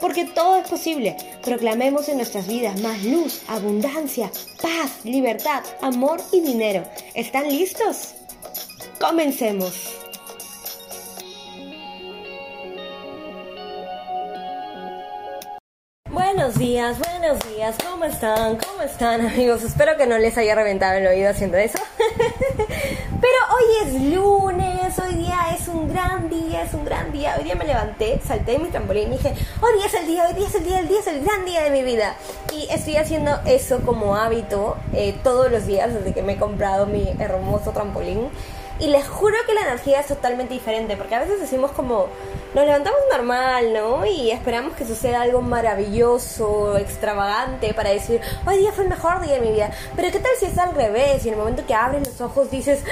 Porque todo es posible. Proclamemos en nuestras vidas más luz, abundancia, paz, libertad, amor y dinero. ¿Están listos? Comencemos. Buenos días, buenos días, ¿cómo están? ¿Cómo están amigos? Espero que no les haya reventado el oído haciendo eso. Pero hoy es lunes, hoy día es un gran día, es un gran día. Hoy día me levanté, salté de mi trampolín y dije, hoy día es el día, hoy día es el día, el día es el gran día de mi vida. Y estoy haciendo eso como hábito eh, todos los días desde que me he comprado mi hermoso trampolín. Y les juro que la energía es totalmente diferente, porque a veces decimos como, nos levantamos normal, ¿no? Y esperamos que suceda algo maravilloso, extravagante, para decir, hoy día fue el mejor día de mi vida. Pero ¿qué tal si es al revés? Y en el momento que abres los ojos dices,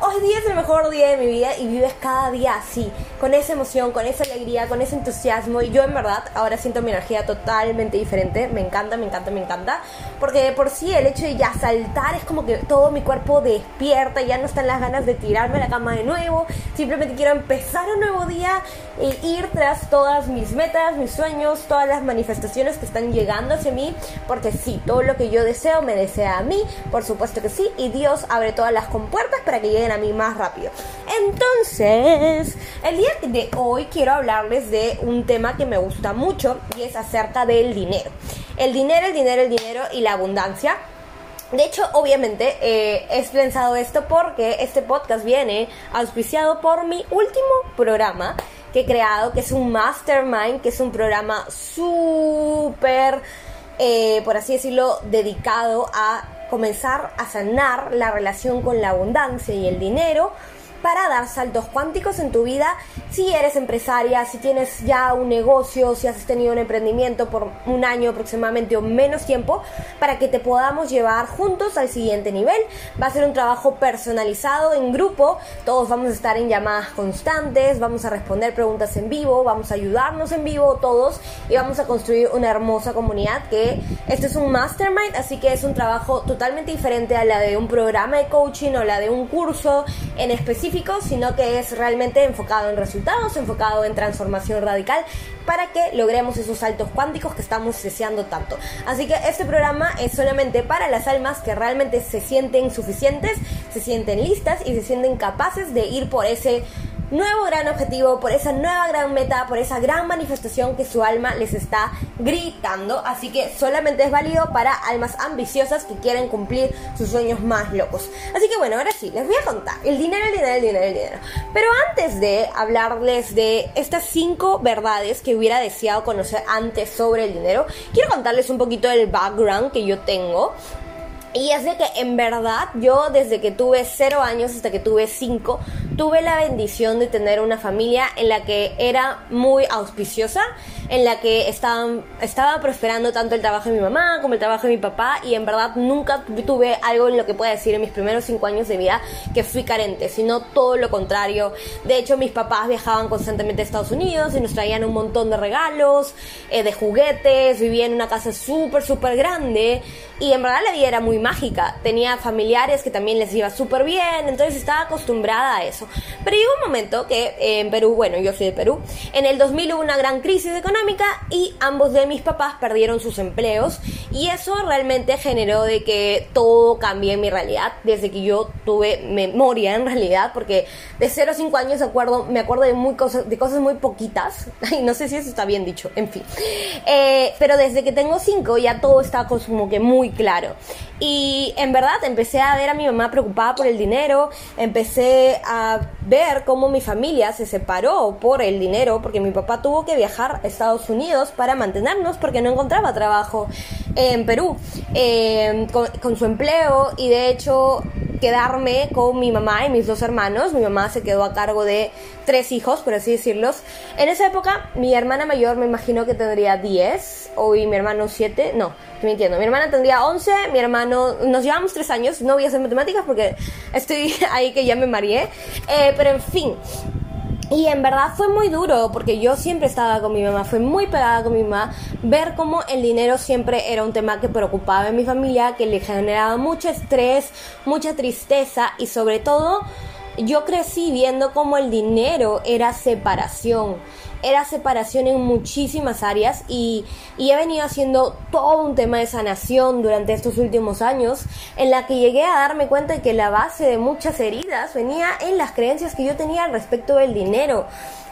hoy día es el mejor día de mi vida y vives cada día así, con esa emoción, con esa alegría, con ese entusiasmo. Y yo en verdad ahora siento mi energía totalmente diferente. Me encanta, me encanta, me encanta. Porque de por sí el hecho de ya saltar es como que todo mi cuerpo despierta, ya no están las ganas de tirar tirarme a la cama de nuevo, simplemente quiero empezar un nuevo día e ir tras todas mis metas, mis sueños, todas las manifestaciones que están llegando hacia mí, porque sí, todo lo que yo deseo me desea a mí, por supuesto que sí, y Dios abre todas las compuertas para que lleguen a mí más rápido. Entonces, el día de hoy quiero hablarles de un tema que me gusta mucho y es acerca del dinero. El dinero, el dinero, el dinero y la abundancia. De hecho, obviamente, eh, he pensado esto porque este podcast viene auspiciado por mi último programa que he creado, que es un mastermind, que es un programa súper, eh, por así decirlo, dedicado a comenzar a sanar la relación con la abundancia y el dinero para dar saltos cuánticos en tu vida si eres empresaria, si tienes ya un negocio, si has tenido un emprendimiento por un año aproximadamente o menos tiempo, para que te podamos llevar juntos al siguiente nivel. Va a ser un trabajo personalizado en grupo, todos vamos a estar en llamadas constantes, vamos a responder preguntas en vivo, vamos a ayudarnos en vivo todos y vamos a construir una hermosa comunidad que este es un mastermind, así que es un trabajo totalmente diferente a la de un programa de coaching o la de un curso en específico sino que es realmente enfocado en resultados, enfocado en transformación radical para que logremos esos saltos cuánticos que estamos deseando tanto. Así que este programa es solamente para las almas que realmente se sienten suficientes, se sienten listas y se sienten capaces de ir por ese nuevo gran objetivo, por esa nueva gran meta, por esa gran manifestación que su alma les está gritando. Así que solamente es válido para almas ambiciosas que quieren cumplir sus sueños más locos. Así que bueno, ahora sí, les voy a contar el dinero, el dinero, el dinero, el dinero. Pero antes de hablarles de estas cinco verdades que hubiera deseado conocer antes sobre el dinero, quiero contarles un poquito del background que yo tengo y es de que en verdad yo desde que tuve cero años hasta que tuve cinco, tuve la bendición de tener una familia en la que era muy auspiciosa, en la que estaban, estaba prosperando tanto el trabajo de mi mamá como el trabajo de mi papá y en verdad nunca tuve algo en lo que pueda decir en mis primeros cinco años de vida que fui carente, sino todo lo contrario. De hecho mis papás viajaban constantemente a Estados Unidos y nos traían un montón de regalos, eh, de juguetes, vivía en una casa súper, súper grande y en verdad la vida era muy mágica. Tenía familiares que también les iba súper bien, entonces estaba acostumbrada a eso. Pero llegó un momento que eh, en Perú, bueno, yo soy de Perú, en el 2000 hubo una gran crisis económica y ambos de mis papás perdieron sus empleos y eso realmente generó de que todo cambió en mi realidad desde que yo tuve memoria en realidad, porque de 0 a 5 años acuerdo, me acuerdo de, muy cosas, de cosas muy poquitas, y no sé si eso está bien dicho, en fin. Eh, pero desde que tengo 5 ya todo está como que muy claro. Y en verdad empecé a ver a mi mamá preocupada por el dinero, empecé a ver cómo mi familia se separó por el dinero, porque mi papá tuvo que viajar a Estados Unidos para mantenernos porque no encontraba trabajo en Perú eh, con, con su empleo y de hecho quedarme con mi mamá y mis dos hermanos. Mi mamá se quedó a cargo de tres hijos, por así decirlos. En esa época, mi hermana mayor me imagino que tendría 10, o y mi hermano 7, no, estoy mintiendo. Mi hermana tendría 11, mi hermano, nos llevamos tres años, no voy a hacer matemáticas porque estoy ahí que ya me mareé. Eh, pero en fin, y en verdad fue muy duro porque yo siempre estaba con mi mamá, fue muy pegada con mi mamá, ver cómo el dinero siempre era un tema que preocupaba en mi familia, que le generaba mucho estrés, mucha tristeza y sobre todo yo crecí viendo cómo el dinero era separación era separación en muchísimas áreas y, he venido haciendo todo un tema de sanación durante estos últimos años en la que llegué a darme cuenta de que la base de muchas heridas venía en las creencias que yo tenía respecto del dinero.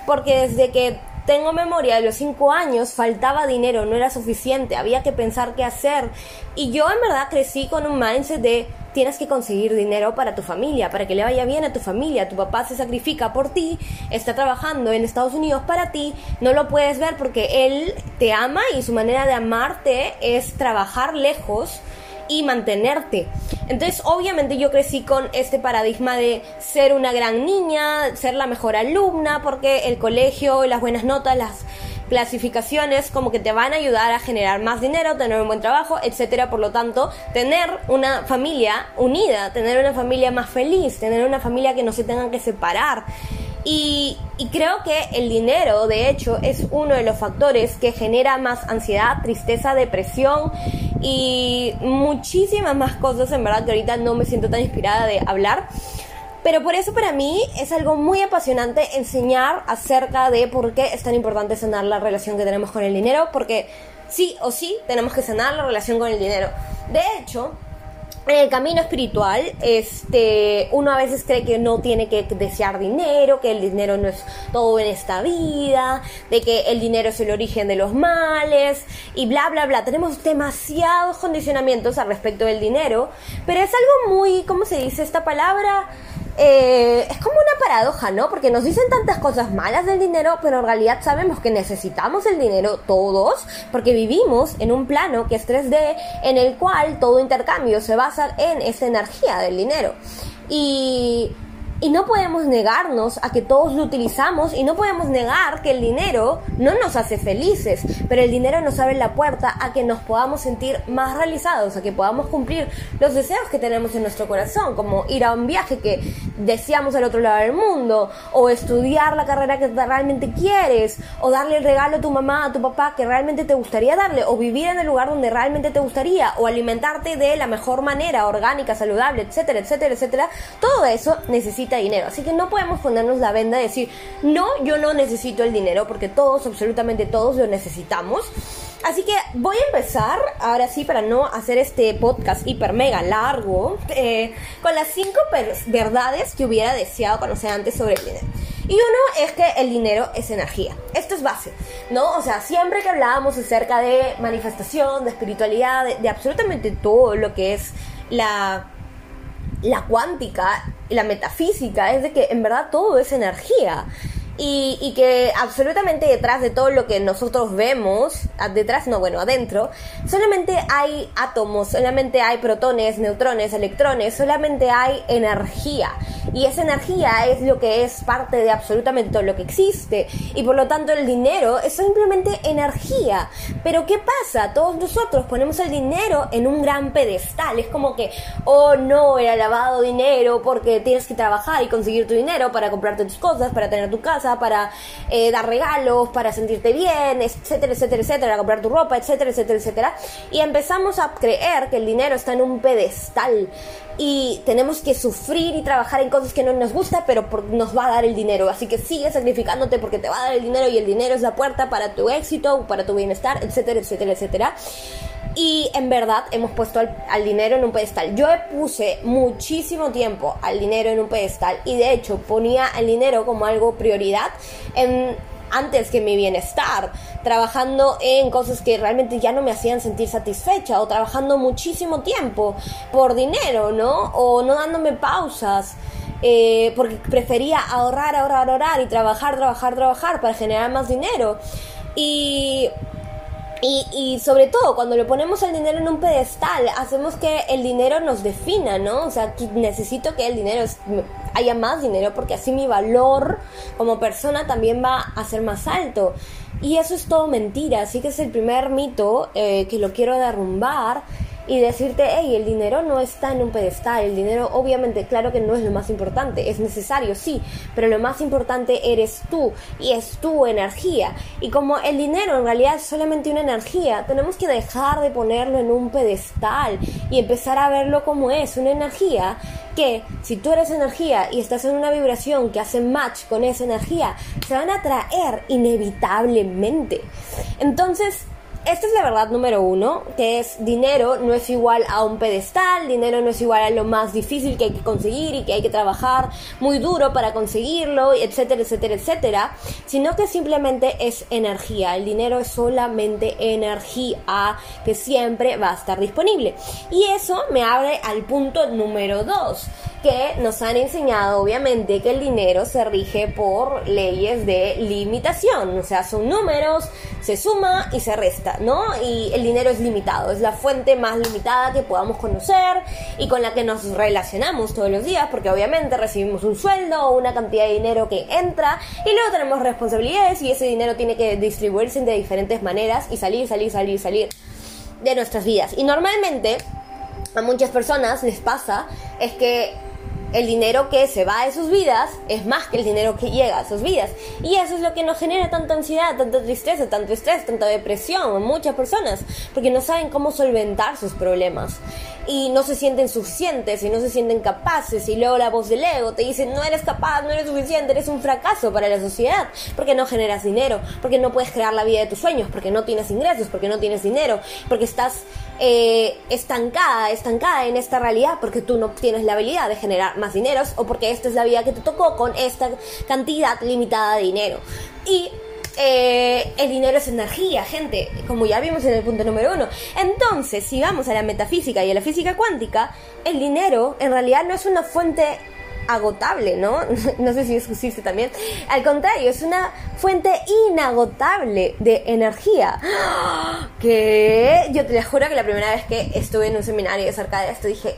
Porque desde que tengo memoria de los cinco años, faltaba dinero, no era suficiente, había que pensar qué hacer. Y yo en verdad crecí con un mindset de tienes que conseguir dinero para tu familia, para que le vaya bien a tu familia. Tu papá se sacrifica por ti, está trabajando en Estados Unidos para ti, no lo puedes ver porque él te ama y su manera de amarte es trabajar lejos y mantenerte. Entonces, obviamente yo crecí con este paradigma de ser una gran niña, ser la mejor alumna, porque el colegio, las buenas notas, las clasificaciones como que te van a ayudar a generar más dinero, tener un buen trabajo, etcétera. Por lo tanto, tener una familia unida, tener una familia más feliz, tener una familia que no se tengan que separar. Y, creo que el dinero, de hecho, es uno de los factores que genera más ansiedad, tristeza, depresión y muchísimas más cosas, en verdad, que ahorita no me siento tan inspirada de hablar. Pero por eso para mí es algo muy apasionante enseñar acerca de por qué es tan importante sanar la relación que tenemos con el dinero, porque sí o sí tenemos que sanar la relación con el dinero. De hecho, en el camino espiritual, este, uno a veces cree que no tiene que desear dinero, que el dinero no es todo en esta vida, de que el dinero es el origen de los males y bla bla bla. Tenemos demasiados condicionamientos al respecto del dinero, pero es algo muy, ¿cómo se dice esta palabra? Eh, es como una paradoja, ¿no? Porque nos dicen tantas cosas malas del dinero, pero en realidad sabemos que necesitamos el dinero todos, porque vivimos en un plano que es 3D, en el cual todo intercambio se basa en esa energía del dinero. Y y no podemos negarnos a que todos lo utilizamos y no podemos negar que el dinero no nos hace felices, pero el dinero nos abre la puerta a que nos podamos sentir más realizados, a que podamos cumplir los deseos que tenemos en nuestro corazón, como ir a un viaje que deseamos al otro lado del mundo, o estudiar la carrera que realmente quieres, o darle el regalo a tu mamá, a tu papá que realmente te gustaría darle, o vivir en el lugar donde realmente te gustaría, o alimentarte de la mejor manera, orgánica, saludable, etcétera, etcétera, etcétera. Todo eso necesita dinero. Así que no podemos ponernos la venda y decir, no, yo no necesito el dinero, porque todos, absolutamente todos lo necesitamos. Así que voy a empezar, ahora sí, para no hacer este podcast hiper mega largo, eh, con las cinco verdades que hubiera deseado conocer antes sobre el dinero. Y uno es que el dinero es energía. Esto es base, ¿no? O sea, siempre que hablábamos acerca de manifestación, de espiritualidad, de absolutamente todo lo que es la la cuántica, la metafísica, es de que en verdad todo es energía. Y, que absolutamente detrás de todo lo que nosotros vemos, detrás no, bueno, adentro, solamente hay átomos, solamente hay protones, neutrones, electrones, solamente hay energía. Y esa energía es lo que es parte de absolutamente todo lo que existe. Y por lo tanto el dinero es simplemente energía. Pero ¿qué pasa? Todos nosotros ponemos el dinero en un gran pedestal. Es como que, oh no, el alabado dinero porque tienes que trabajar y conseguir tu dinero para comprarte tus cosas, para tener tu casa para eh, dar regalos, para sentirte bien, etcétera, etcétera, etcétera, comprar tu ropa, etcétera, etcétera, etcétera. Y empezamos a creer que el dinero está en un pedestal y tenemos que sufrir y trabajar en cosas que no nos gusta, pero nos va a dar el dinero. Así que sigue sacrificándote porque te va a dar el dinero y el dinero es la puerta para tu éxito, para tu bienestar, etcétera, etcétera, etcétera. Y en verdad hemos puesto al, dinero en un pedestal. Yo puse muchísimo tiempo al dinero en un pedestal y de hecho ponía el dinero como algo prioridad en antes que mi bienestar, trabajando en cosas que realmente ya no me hacían sentir satisfecha o trabajando muchísimo tiempo por dinero, ¿no? O no dándome pausas. Eh, porque prefería ahorrar, ahorrar, ahorrar y trabajar, trabajar, trabajar para generar más dinero. Y y, y, sobre todo, cuando le ponemos el dinero en un pedestal, hacemos que el dinero nos defina, ¿no? O sea, necesito que el dinero haya más dinero porque así mi valor como persona también va a ser más alto. Y eso es todo mentira, así que es el primer mito eh, que lo quiero derrumbar y decirte, hey, el dinero no está en un pedestal, el dinero obviamente, claro que no es lo más importante, es necesario, sí, pero lo más importante eres tú y es tu energía. Y como el dinero en realidad es solamente una energía, tenemos que dejar de ponerlo en un pedestal y empezar a verlo como es, una energía que si tú eres energía y estás en una vibración que hace match con esa energía, se van a atraer inevitablemente. Entonces, esta es la verdad número uno, que es dinero no es igual a un pedestal, dinero no es igual a lo más difícil que hay que conseguir y que hay que trabajar muy duro para conseguirlo, etcétera, etcétera, etcétera, sino que simplemente es energía. El dinero es solamente energía que siempre va a estar disponible. Y eso me abre al punto número dos que nos han enseñado obviamente que el dinero se rige por leyes de limitación, o sea, son números, se suma y se resta, ¿no? Y el dinero es limitado, es la fuente más limitada que podamos conocer y con la que nos relacionamos todos los días, porque obviamente recibimos un sueldo o una cantidad de dinero que entra y luego tenemos responsabilidades y ese dinero tiene que distribuirse de diferentes maneras y salir, salir, salir, salir de nuestras vidas. Y normalmente a muchas personas les pasa es que el dinero que se va de sus vidas es más que el dinero que llega a sus vidas. Y eso es lo que nos genera tanta ansiedad, tanta tristeza, tanto estrés, tanta depresión en muchas personas, porque no saben cómo solventar sus problemas. Y no se sienten suficientes y no se sienten capaces. Y luego la voz del ego te dice, no eres capaz, no eres suficiente, eres un fracaso para la sociedad, porque no generas dinero, porque no puedes crear la vida de tus sueños, porque no tienes ingresos, porque no tienes dinero, porque estás eh, estancada, estancada en esta realidad porque tú no tienes la habilidad de generar más dinero o porque esta es la vida que te tocó con esta cantidad limitada de dinero. Y eh, el dinero es energía, gente, como ya vimos en el punto número uno. Entonces, si vamos a la metafísica y a la física cuántica, el dinero en realidad no es una fuente agotable, ¿no? No sé si es existe también. Al contrario, es una fuente inagotable de energía. Que yo te juro que la primera vez que estuve en un seminario acerca de esto dije,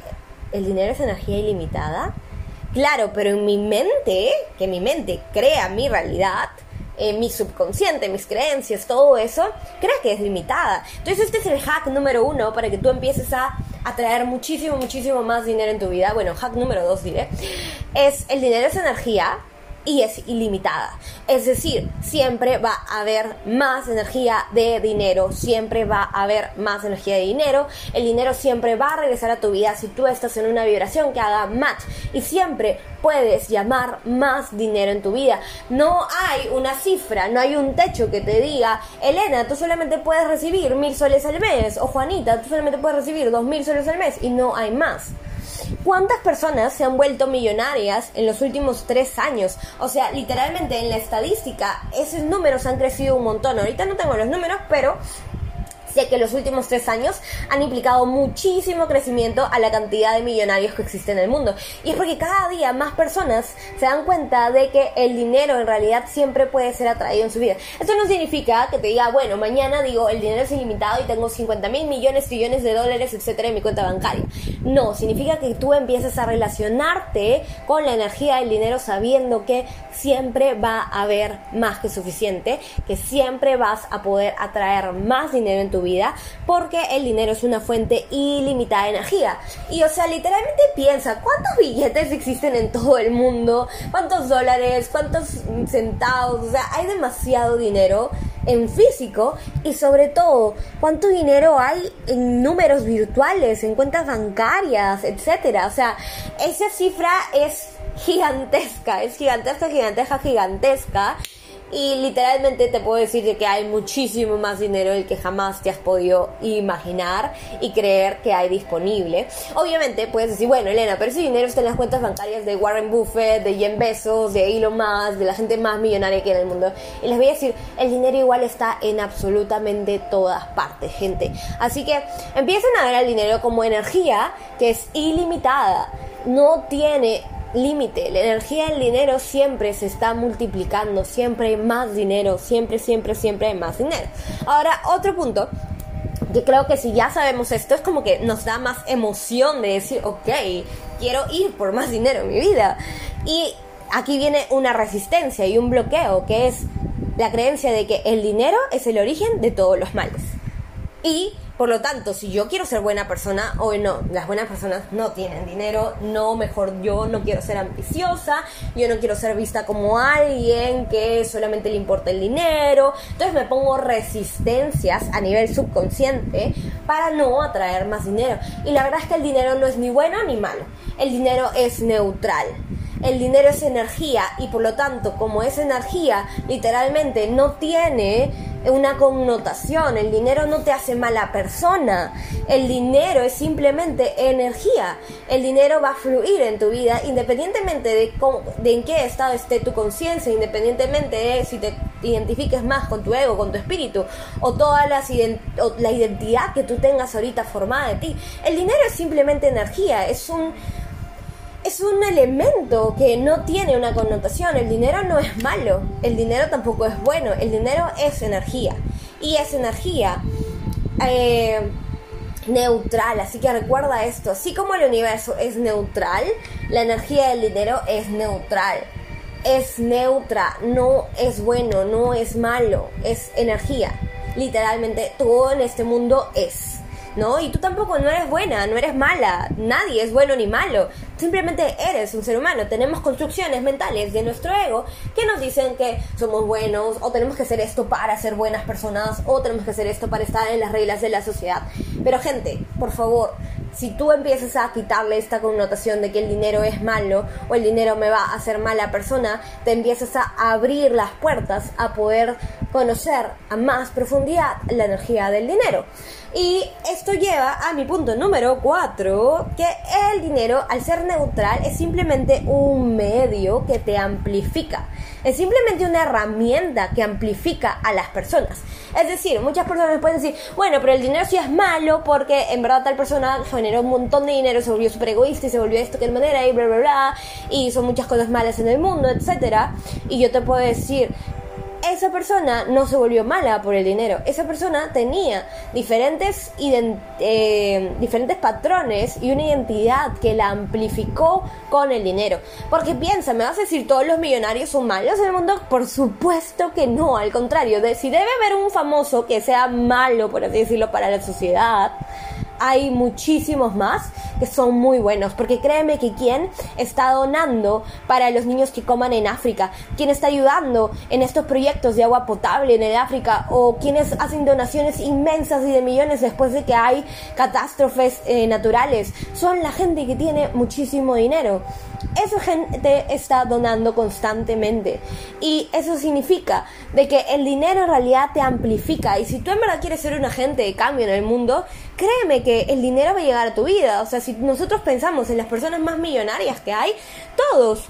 ¿el dinero es energía ilimitada? Claro, pero en mi mente, que mi mente crea mi realidad, eh, mi subconsciente, mis creencias, todo eso, crees que es limitada. Entonces este es el hack número uno para que tú empieces a atraer muchísimo, muchísimo más dinero en tu vida. Bueno, hack número dos diré. Es el dinero es energía y es ilimitada. Es decir, siempre va a haber más energía de dinero, siempre va a haber más energía de dinero, el dinero siempre va a regresar a tu vida si tú estás en una vibración que haga match y siempre puedes llamar más dinero en tu vida. No hay una cifra, no hay un techo que te diga, Elena, tú solamente puedes recibir mil soles al mes o Juanita, tú solamente puedes recibir dos mil soles al mes y no hay más. ¿Cuántas personas se han vuelto millonarias en los últimos tres años? O sea, literalmente en la estadística, esos números han crecido un montón. Ahorita no tengo los números, pero Sé que los últimos tres años han implicado muchísimo crecimiento a la cantidad de millonarios que existen en el mundo. Y es porque cada día más personas se dan cuenta de que el dinero en realidad siempre puede ser atraído en su vida. Esto no significa que te diga, bueno, mañana digo, el dinero es ilimitado y tengo 50 mil millones, trillones de dólares, etcétera, en mi cuenta bancaria. No, significa que tú empieces a relacionarte con la energía del dinero sabiendo que siempre va a haber más que suficiente, que siempre vas a poder atraer más dinero en tu vida porque el dinero es una fuente ilimitada de energía. Y o sea, literalmente piensa, ¿cuántos billetes existen en todo el mundo? ¿Cuántos dólares? ¿Cuántos centavos? O sea, hay demasiado dinero en físico y sobre todo cuánto dinero hay en números virtuales, en cuentas bancarias, etcétera. O sea, esa cifra es gigantesca, es gigantesca, gigantesca, gigantesca y literalmente te puedo decir que hay muchísimo más dinero del que jamás te has podido imaginar y creer que hay disponible. Obviamente puedes decir, bueno, Elena, pero ese dinero está en las cuentas bancarias de Warren Buffett, de Jen Bezos, de Elon Musk, de la gente más millonaria que hay en el mundo. Y les voy a decir, el dinero igual está en absolutamente todas partes, gente. Así que empiecen a ver al dinero como energía que es ilimitada. No tiene límite. La energía del dinero siempre se está multiplicando, siempre hay más dinero, siempre, siempre, siempre hay más dinero. Ahora, otro punto yo creo que si ya sabemos esto es como que nos da más emoción de decir, ok, quiero ir por más dinero en mi vida. Y aquí viene una resistencia y un bloqueo, que es la creencia de que el dinero es el origen de todos los males. Y por lo tanto, si yo quiero ser buena persona, o no, las buenas personas no tienen dinero, no, mejor yo no quiero ser ambiciosa, yo no quiero ser vista como alguien que solamente le importa el dinero, entonces me pongo resistencias a nivel subconsciente para no atraer más dinero. Y la verdad es que el dinero no es ni bueno ni malo, el dinero es neutral. El dinero es energía y por lo tanto como es energía literalmente no tiene una connotación, el dinero no te hace mala persona, el dinero es simplemente energía, el dinero va a fluir en tu vida independientemente de, de en qué estado esté tu conciencia, independientemente de si te identifiques más con tu ego, con tu espíritu o toda la identidad que tú tengas ahorita formada de ti, el dinero es simplemente energía, es un es un elemento que no tiene una connotación. El dinero no es malo, el dinero tampoco es bueno, el dinero es energía. Y es energía eh, neutral, así que recuerda esto, así como el universo es neutral, la energía del dinero es neutral. Es neutra, no es bueno, no es malo, es energía. Literalmente todo en este mundo es. ¿no? Y tú tampoco no eres buena, no eres mala, nadie es bueno ni malo, simplemente eres un ser humano. Tenemos construcciones mentales de nuestro ego que nos dicen que somos buenos o tenemos que hacer esto para ser buenas personas o tenemos que hacer esto para estar en las reglas de la sociedad. Pero gente, por favor, si tú empiezas a quitarle esta connotación de que el dinero es malo o el dinero me va a hacer mala persona, te empiezas a abrir las puertas a poder conocer a más profundidad la energía del dinero. Y esto lleva a mi punto número 4, que el dinero, al ser neutral, es simplemente un medio que te amplifica. Es simplemente una herramienta que amplifica a las personas. Es decir, muchas personas pueden decir, bueno, pero el dinero sí es malo porque en verdad tal persona generó un montón de dinero, se volvió súper egoísta y se volvió esto que de manera y bla, bla, bla, y son muchas cosas malas en el mundo, etc. Y yo te puedo decir, esa persona no se volvió mala por el dinero. Esa persona tenía diferentes, eh, diferentes patrones y una identidad que la amplificó con el dinero. Porque piensa, ¿me vas a decir todos los millonarios son malos en el mundo? Por supuesto que no, al contrario. Si debe haber un famoso que sea malo, por así decirlo, para la sociedad, hay muchísimos más que son muy buenos, porque créeme que quien está donando para los niños que coman en África, quien está ayudando en estos proyectos de agua potable en el África, o quienes hacen donaciones inmensas y de millones después de que hay catástrofes eh, naturales, son la gente que tiene muchísimo dinero. Esa gente está donando constantemente y eso significa de que el dinero en realidad te amplifica y si tú en verdad quieres ser un agente de cambio en el mundo, créeme que el dinero va a llegar a tu vida. O sea, si nosotros pensamos en las personas más millonarias que hay, todos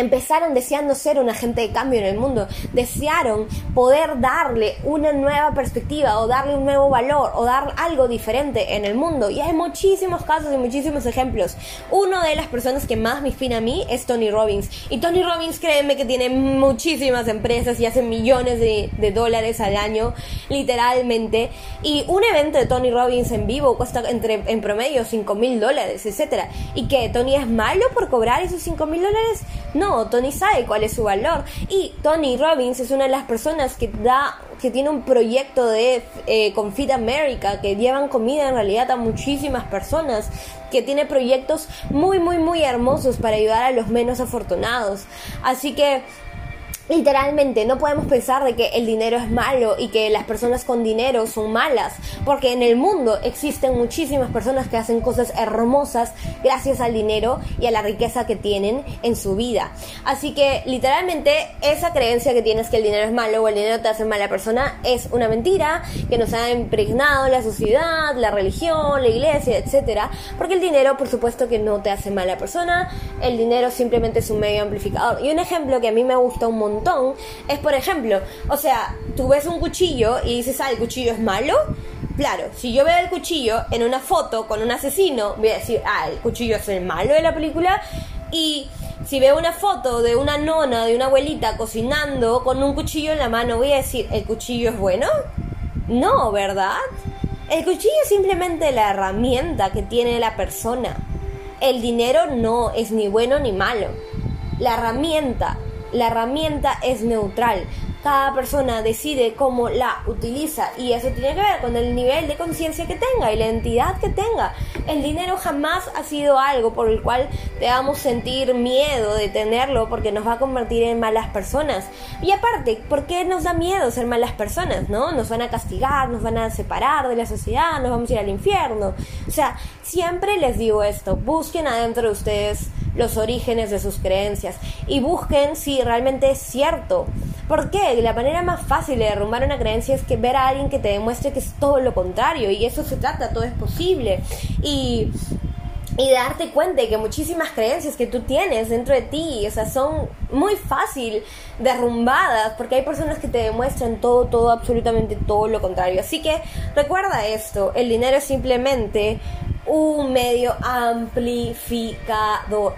empezaron deseando ser un agente de cambio en el mundo, desearon poder darle una nueva perspectiva o darle un nuevo valor o dar algo diferente en el mundo. Y hay muchísimos casos y muchísimos ejemplos. Una de las personas que más me inspira a mí es Tony Robbins. Y Tony Robbins, créeme que tiene muchísimas empresas y hace millones de, dólares al año, literalmente. Y un evento de Tony Robbins en vivo cuesta entre, en promedio 5 mil dólares, etc. ¿Y que Tony es malo por cobrar esos 5 mil dólares? No, Tony sabe cuál es su valor. Y Tony Robbins es una de las personas que da que tiene un proyecto de eh, America que llevan comida en realidad a muchísimas personas que tiene proyectos muy muy muy hermosos para ayudar a los menos afortunados así que Literalmente, no podemos pensar de que el dinero es malo y que las personas con dinero son malas, porque en el mundo existen muchísimas personas que hacen cosas hermosas gracias al dinero y a la riqueza que tienen en su vida. Así que literalmente esa creencia que tienes que el dinero es malo o el dinero te hace mala persona es una mentira que nos ha impregnado la sociedad, la religión, la iglesia, etcétera, porque el dinero por supuesto que no te hace mala persona, el dinero simplemente es un medio amplificador. Y un ejemplo que a mí me gusta un montón es, por ejemplo, o sea, tú ves un cuchillo y dices, ah, el cuchillo es malo. Claro, si yo veo el cuchillo en una foto con un asesino, voy a decir, ah, el cuchillo es el malo de la película. Y si veo una foto de una nona, de una abuelita cocinando con un cuchillo en la mano, voy a decir, ¿el cuchillo es bueno? No, ¿verdad? El cuchillo es simplemente la herramienta que tiene la persona. El dinero no es ni bueno ni malo. La herramienta la herramienta es neutral. Cada persona decide cómo la utiliza y eso tiene que ver con el nivel de conciencia que tenga y la entidad que tenga. El dinero jamás ha sido algo por el cual debamos sentir miedo de tenerlo porque nos va a convertir en malas personas. Y aparte, ¿por qué nos da miedo ser malas personas? ¿No? Nos van a castigar, nos van a separar de la sociedad, nos vamos a ir al infierno. O sea, siempre les digo esto, busquen adentro de ustedes los orígenes de sus creencias y busquen si realmente es cierto. ¿Por qué? La manera más fácil de derrumbar una creencia es que ver a alguien que te demuestre que es todo lo contrario y eso se trata, todo es posible. Y y darte cuenta de que muchísimas creencias que tú tienes dentro de ti, o sea, son muy fácil derrumbadas porque hay personas que te demuestran todo, todo, absolutamente todo lo contrario. Así que recuerda esto, el dinero es simplemente un medio amplificado.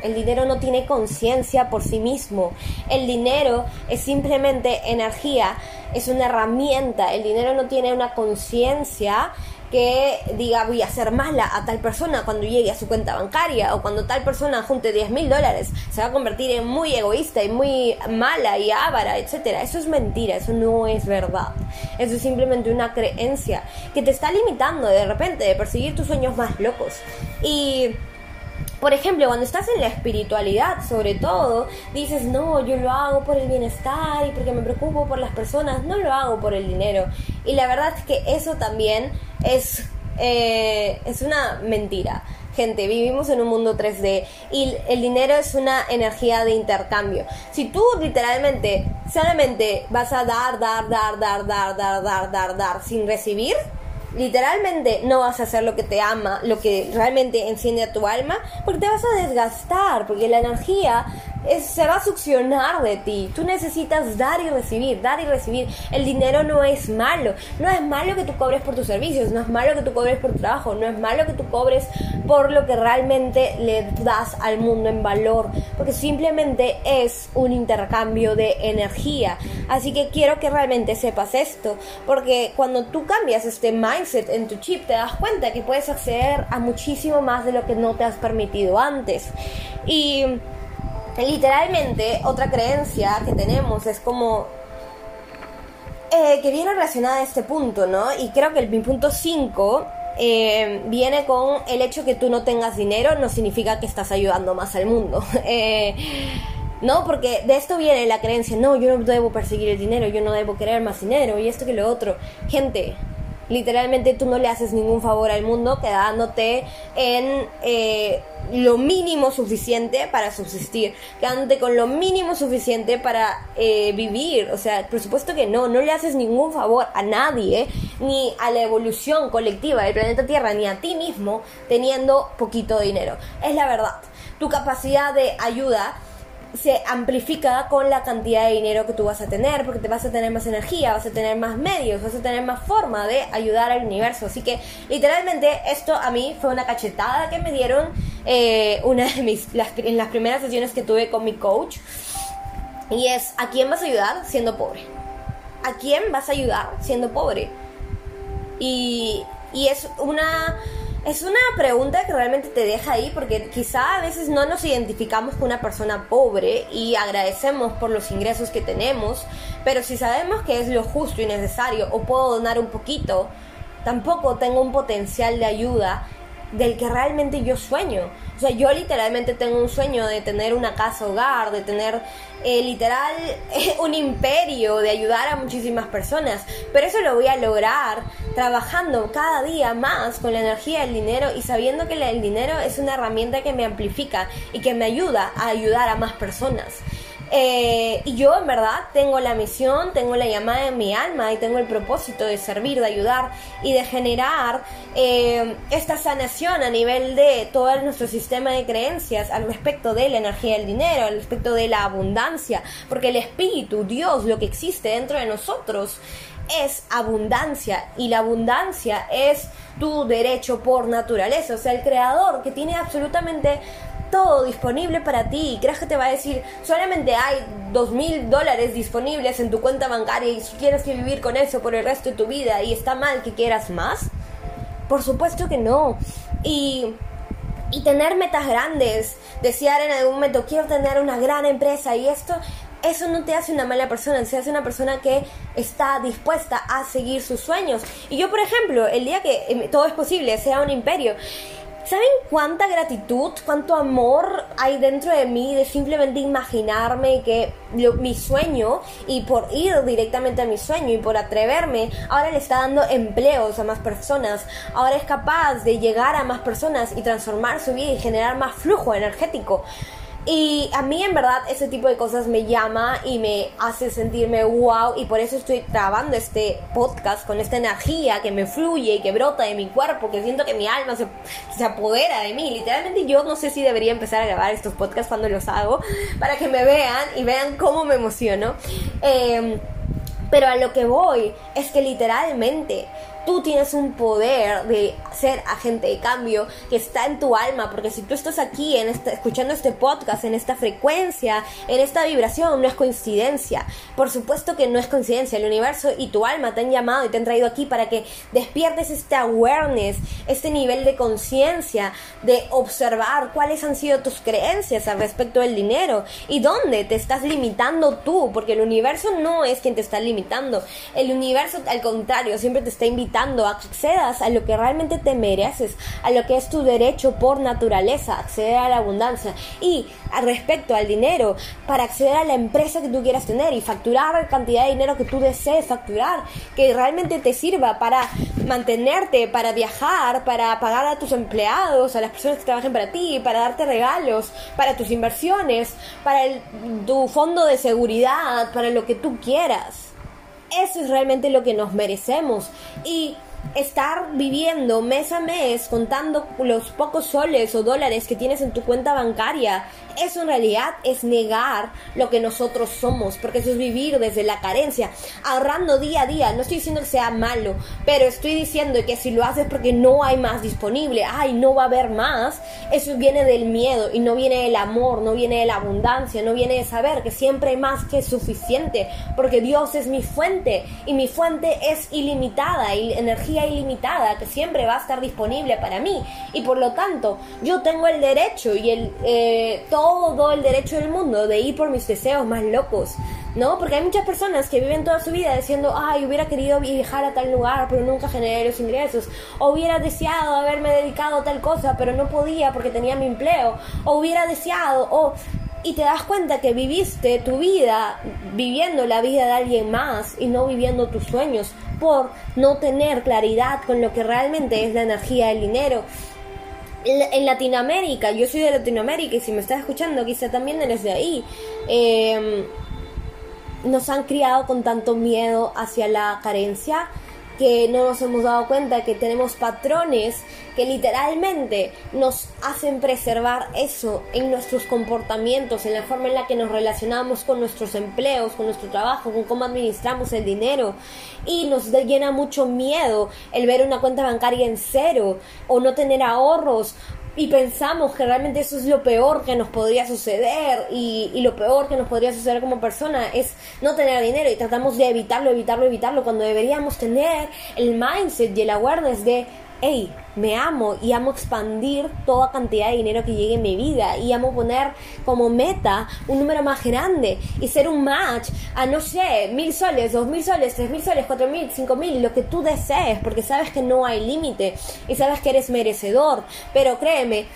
El dinero no tiene conciencia por sí mismo. El dinero es simplemente energía, es una herramienta. El dinero no tiene una conciencia que diga voy a hacer mala a tal persona cuando llegue a su cuenta bancaria o cuando tal persona junte 10 mil dólares se va a convertir en muy egoísta y muy mala y avara, etcétera. Eso es mentira, eso no es verdad. Eso es simplemente una creencia que te está limitando de repente de perseguir tus sueños más locos. Y por ejemplo, cuando estás en la espiritualidad, sobre todo, dices, no, yo lo hago por el bienestar y porque me preocupo por las personas, no lo hago por el dinero. Y la verdad es que eso también es, eh, es una mentira. Gente, vivimos en un mundo 3D y el dinero es una energía de intercambio. Si tú literalmente solamente vas a dar, dar, dar, dar, dar, dar, dar, dar, dar sin recibir, literalmente no vas a hacer lo que te ama, lo que realmente enciende a tu alma, porque te vas a desgastar, porque la energía se va a succionar de ti. Tú necesitas dar y recibir, dar y recibir. El dinero no es malo. No es malo que tú cobres por tus servicios, no es malo que tú cobres por tu trabajo, no es malo que tú cobres por lo que realmente le das al mundo en valor, porque simplemente es un intercambio de energía. Así que quiero que realmente sepas esto, porque cuando tú cambias este mindset en tu chip, te das cuenta que puedes acceder a muchísimo más de lo que no te has permitido antes. Y literalmente otra creencia que tenemos es como eh, que viene relacionada a este punto, ¿no? Y creo que el, mi punto 5 eh, viene con el hecho que tú no tengas dinero no significa que estás ayudando más al mundo. Eh, no, porque de esto viene la creencia, no, yo no debo perseguir el dinero, yo no debo querer más dinero y esto que lo otro. Gente, literalmente tú no le haces ningún favor al mundo quedándote en eh, lo mínimo suficiente para subsistir, quedándote con lo mínimo suficiente para eh, vivir. O sea, por supuesto que no, no le haces ningún favor a nadie, ni a la evolución colectiva del planeta Tierra, ni a ti mismo, teniendo poquito dinero. Es la verdad. Tu capacidad de ayuda se amplifica con la cantidad de dinero que tú vas a tener, porque te vas a tener más energía, vas a tener más medios, vas a tener más forma de ayudar al universo. Así que literalmente esto a mí fue una cachetada que me dieron eh, una de mis, en las primeras sesiones que tuve con mi coach. Y es, ¿a quién vas a ayudar siendo pobre? ¿A quién vas a ayudar siendo pobre? Y, y es una es una pregunta que realmente te deja ahí porque quizá a veces no nos identificamos con una persona pobre y agradecemos por los ingresos que tenemos, pero si sabemos que es lo justo y necesario o puedo donar un poquito, tampoco tengo un potencial de ayuda del que realmente yo sueño. O sea, yo literalmente tengo un sueño de tener una casa hogar, de tener eh, literal un imperio, de ayudar a muchísimas personas. Pero eso lo voy a lograr trabajando cada día más con la energía del dinero y sabiendo que el dinero es una herramienta que me amplifica y que me ayuda a ayudar a más personas. Eh, y yo en verdad tengo la misión, tengo la llamada en mi alma y tengo el propósito de servir, de ayudar y de generar eh, esta sanación a nivel de todo nuestro sistema de creencias al respecto de la energía del dinero, al respecto de la abundancia, porque el espíritu, Dios, lo que existe dentro de nosotros es abundancia y la abundancia es tu derecho por naturaleza, o sea, el creador que tiene absolutamente todo disponible para ti. ¿Crees que te va a decir, solamente hay dos mil dólares disponibles en tu cuenta bancaria y quieres vivir con eso por el resto de tu vida y está mal que quieras más? Por supuesto que no. Y, y tener metas grandes, desear en algún momento, quiero tener una gran empresa y esto, eso no te hace una mala persona, se hace una persona que está dispuesta a seguir sus sueños. Y yo, por ejemplo, el día que eh, todo es posible, sea un imperio, ¿Saben cuánta gratitud, cuánto amor hay dentro de mí de simplemente imaginarme que mi sueño y por ir directamente a mi sueño y por atreverme, ahora le está dando empleos a más personas, ahora es capaz de llegar a más personas y transformar su vida y generar más flujo energético? Y a mí en verdad ese tipo de cosas me llama y me hace sentirme wow y por eso estoy grabando este podcast con esta energía que me fluye y que brota de mi cuerpo, que siento que mi alma se, se apodera de mí. Literalmente yo no sé si debería empezar a grabar estos podcasts cuando los hago para que me vean y vean cómo me emociono. Eh, pero a lo que voy es que literalmente Tú tienes un poder de ser agente de cambio que está en tu alma, porque si tú estás aquí en este, escuchando este podcast, en esta frecuencia, en esta vibración, no es coincidencia. Por supuesto que no es coincidencia. El universo y tu alma te han llamado y te han traído aquí para que despiertes este awareness, este nivel de conciencia, de observar cuáles han sido tus creencias al respecto del dinero y dónde te estás limitando tú, porque el universo no es quien te está limitando. El universo, al contrario, siempre te está invitando accedas a lo que realmente te mereces, a lo que es tu derecho por naturaleza, acceder a la abundancia. Y respecto al dinero, para acceder a la empresa que tú quieras tener y facturar la cantidad de dinero que tú desees facturar, que realmente te sirva para mantenerte, para viajar, para pagar a tus empleados, a las personas que trabajen para ti, para darte regalos, para tus inversiones, para tu fondo de seguridad, para lo que tú quieras. Eso es realmente lo que nos merecemos. Y estar viviendo mes a mes contando los pocos soles o dólares que tienes en tu cuenta bancaria, eso en realidad es negar lo que nosotros somos, porque eso es vivir desde la carencia, ahorrando día a día. No estoy diciendo que sea malo, pero estoy diciendo que si lo haces porque no hay más disponible, ay, no va a haber más, eso viene del miedo y no viene del amor, no viene de la abundancia, no viene de saber que siempre hay más que suficiente, porque Dios es mi fuente y mi fuente es ilimitada y energía ilimitada que siempre va a estar disponible para mí y por lo tanto yo tengo el derecho y el eh, todo el derecho del mundo de ir por mis deseos más locos ¿no? Porque hay muchas personas que viven toda su vida diciendo, ay, hubiera querido viajar a tal lugar, pero nunca generé los ingresos, o hubiera deseado haberme dedicado a tal cosa, pero no podía porque tenía mi empleo, o hubiera deseado, o y te das cuenta que viviste tu vida viviendo la vida de alguien más y no viviendo tus sueños por no tener claridad con lo que realmente es la energía del dinero. En Latinoamérica, yo soy de Latinoamérica y si me estás escuchando quizá también eres de ahí, eh, nos han criado con tanto miedo hacia la carencia que no nos hemos dado cuenta que tenemos patrones que literalmente nos hacen preservar eso en nuestros comportamientos, en la forma en la que nos relacionamos con nuestros empleos, con nuestro trabajo, con cómo administramos el dinero. Y nos llena mucho miedo el ver una cuenta bancaria en cero o no tener ahorros y pensamos que realmente eso es lo peor que nos podría suceder y, y, lo peor que nos podría suceder como persona es no tener dinero y tratamos de evitarlo, evitarlo, evitarlo cuando deberíamos tener el mindset y el awareness de hey, me amo y amo expandir toda cantidad de dinero que llegue en mi vida y amo poner como meta un número más grande y ser un match a no sé, mil soles, dos mil soles, tres mil soles, cuatro mil, cinco mil, lo que tú desees, porque sabes que no hay límite y sabes que eres merecedor. Pero créeme,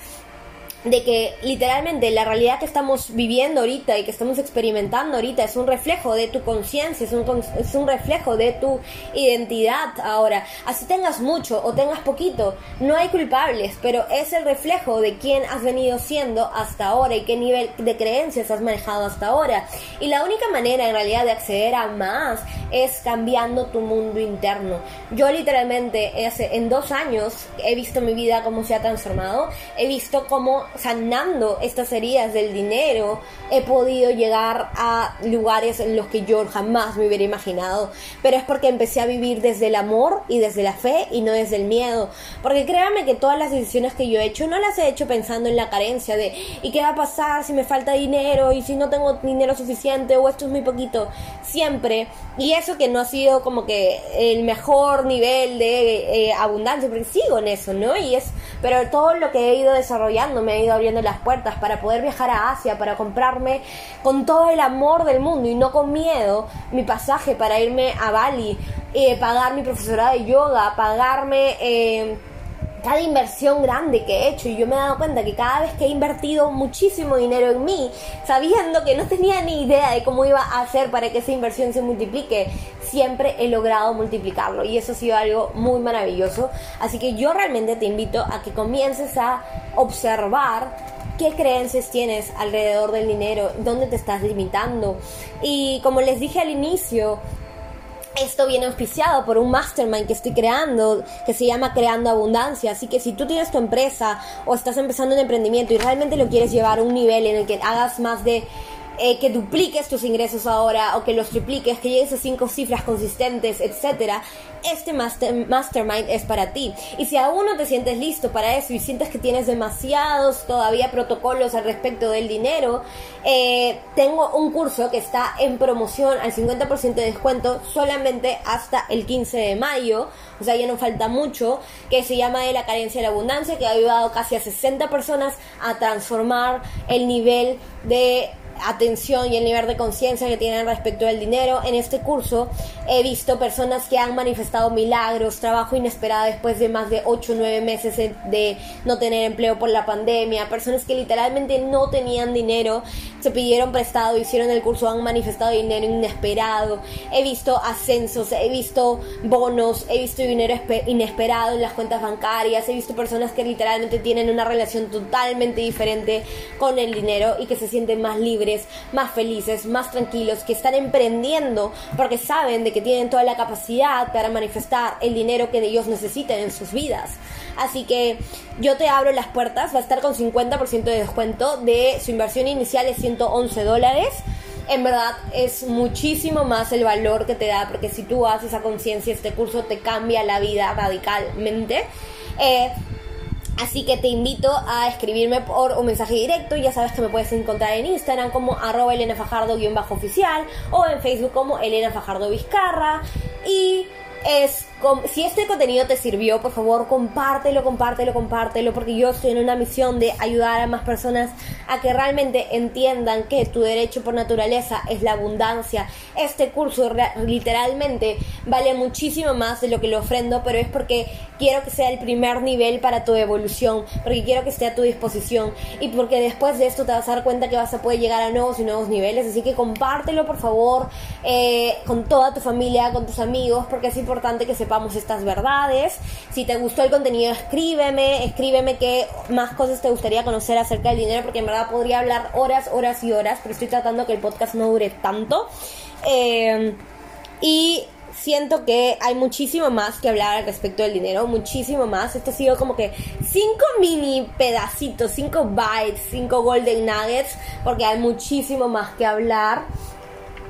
de que literalmente la realidad que estamos viviendo ahorita y que estamos experimentando ahorita es un reflejo de tu conciencia, es un, es un reflejo de tu identidad ahora. Así tengas mucho o tengas poquito, no hay culpables, pero es el reflejo de quién has venido siendo hasta ahora y qué nivel de creencias has manejado hasta ahora. Y la única manera en realidad de acceder a más es cambiando tu mundo interno. Yo literalmente en dos años he visto mi vida cómo se ha transformado, he visto cómo sanando estas heridas del dinero, he podido llegar a lugares en los que yo jamás me hubiera imaginado. Pero es porque empecé a vivir desde el amor y desde la fe y no desde el miedo. Porque créanme que todas las decisiones que yo he hecho no las he hecho pensando en la carencia de ¿y qué va a pasar si me falta dinero y si no tengo dinero suficiente o esto es muy poquito? Siempre. Y eso que no ha sido como que el mejor nivel de eh, abundancia, porque sigo en eso, ¿no? Y es, pero todo lo que he ido desarrollando me ha ido abriendo las puertas para poder viajar a Asia, para comprarme con todo el amor del mundo y no con miedo mi pasaje para irme a Bali, eh, pagar mi profesorado de yoga, pagarme... Eh, cada inversión grande que he hecho y yo me he dado cuenta que cada vez que he invertido muchísimo dinero en mí, sabiendo que no tenía ni idea de cómo iba a hacer para que esa inversión se multiplique, siempre he logrado multiplicarlo y eso ha sido algo muy maravilloso. Así que yo realmente te invito a que comiences a observar qué creencias tienes alrededor del dinero, dónde te estás limitando. Y como les dije al inicio, esto viene auspiciado por un mastermind que estoy creando que se llama Creando Abundancia. Así que si tú tienes tu empresa o estás empezando un emprendimiento y realmente lo quieres llevar a un nivel en el que hagas más de eh, que dupliques tus ingresos ahora o que los tripliques, que llegues a cinco cifras consistentes, etcétera, este mastermind es para ti. Y si aún no te sientes listo para eso y sientes que tienes demasiados todavía protocolos al respecto del dinero, eh, tengo un curso que está en promoción al 50% de descuento solamente hasta el 15 de mayo, o sea, ya no falta mucho, que se llama de la carencia de la abundancia, que ha ayudado casi a 60 personas a transformar el nivel de atención y el nivel de conciencia que tienen respecto del dinero. En este curso he visto personas que han manifestado milagros, trabajo inesperado después de más de 8 o 9 meses de no tener empleo por la pandemia, personas que literalmente no tenían dinero, se pidieron prestado, hicieron el curso, han manifestado dinero inesperado. He visto ascensos, he visto bonos, he visto dinero inesperado en las cuentas bancarias, he visto personas que literalmente tienen una relación totalmente diferente con el dinero y que se sienten más libres más felices, más tranquilos, que están emprendiendo porque saben de que tienen toda la capacidad para manifestar el dinero que ellos necesiten en sus vidas. Así que yo te abro las puertas, va a estar con 50% de descuento de su inversión inicial es 111 dólares en verdad es muchísimo más el valor que te da, porque si tú haces a conciencia, este curso te cambia la vida radicalmente. Eh, Así que te invito a escribirme por un mensaje directo. Ya sabes que me puedes encontrar en Instagram como arroba Elena Fajardo-oficial o en Facebook como Elena Fajardo Vizcarra. Y es si este contenido te sirvió, por favor, compártelo, compártelo, compártelo, porque yo estoy en una misión de ayudar a más personas a que realmente entiendan que tu derecho por naturaleza es la abundancia. Este curso literalmente vale muchísimo más de lo que le ofrendo, pero es porque quiero que sea el primer nivel para tu evolución, porque quiero que esté a tu disposición y porque después de esto te vas a dar cuenta que vas a poder llegar a nuevos y nuevos niveles. Así que compártelo, por favor, eh, con toda tu familia, con tus amigos, porque es importante que se sepamos estas verdades. Si te gustó el contenido, escríbeme, escríbeme qué más cosas te gustaría conocer acerca del dinero, porque en verdad podría hablar horas, horas y horas, pero estoy tratando que el podcast no dure tanto. Eh, y siento que hay muchísimo más que hablar al respecto del dinero, muchísimo más. Esto ha sido como que cinco mini pedacitos, cinco bytes, cinco golden nuggets, porque hay muchísimo más que hablar.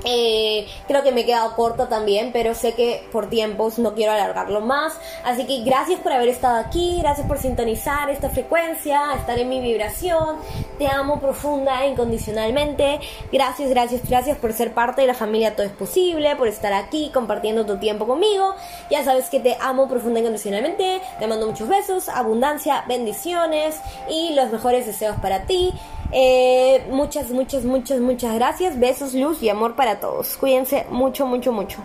Eh, creo que me he quedado corto también, pero sé que por tiempos no quiero alargarlo más. Así que gracias por haber estado aquí, gracias por sintonizar esta frecuencia, estar en mi vibración. Te amo profunda e incondicionalmente. Gracias, gracias, gracias por ser parte de la familia Todo es Posible, por estar aquí compartiendo tu tiempo conmigo. Ya sabes que te amo profunda e incondicionalmente. Te mando muchos besos, abundancia, bendiciones y los mejores deseos para ti. Eh, muchas, muchas, muchas, muchas gracias. Besos, luz y amor para todos. Cuídense mucho, mucho, mucho.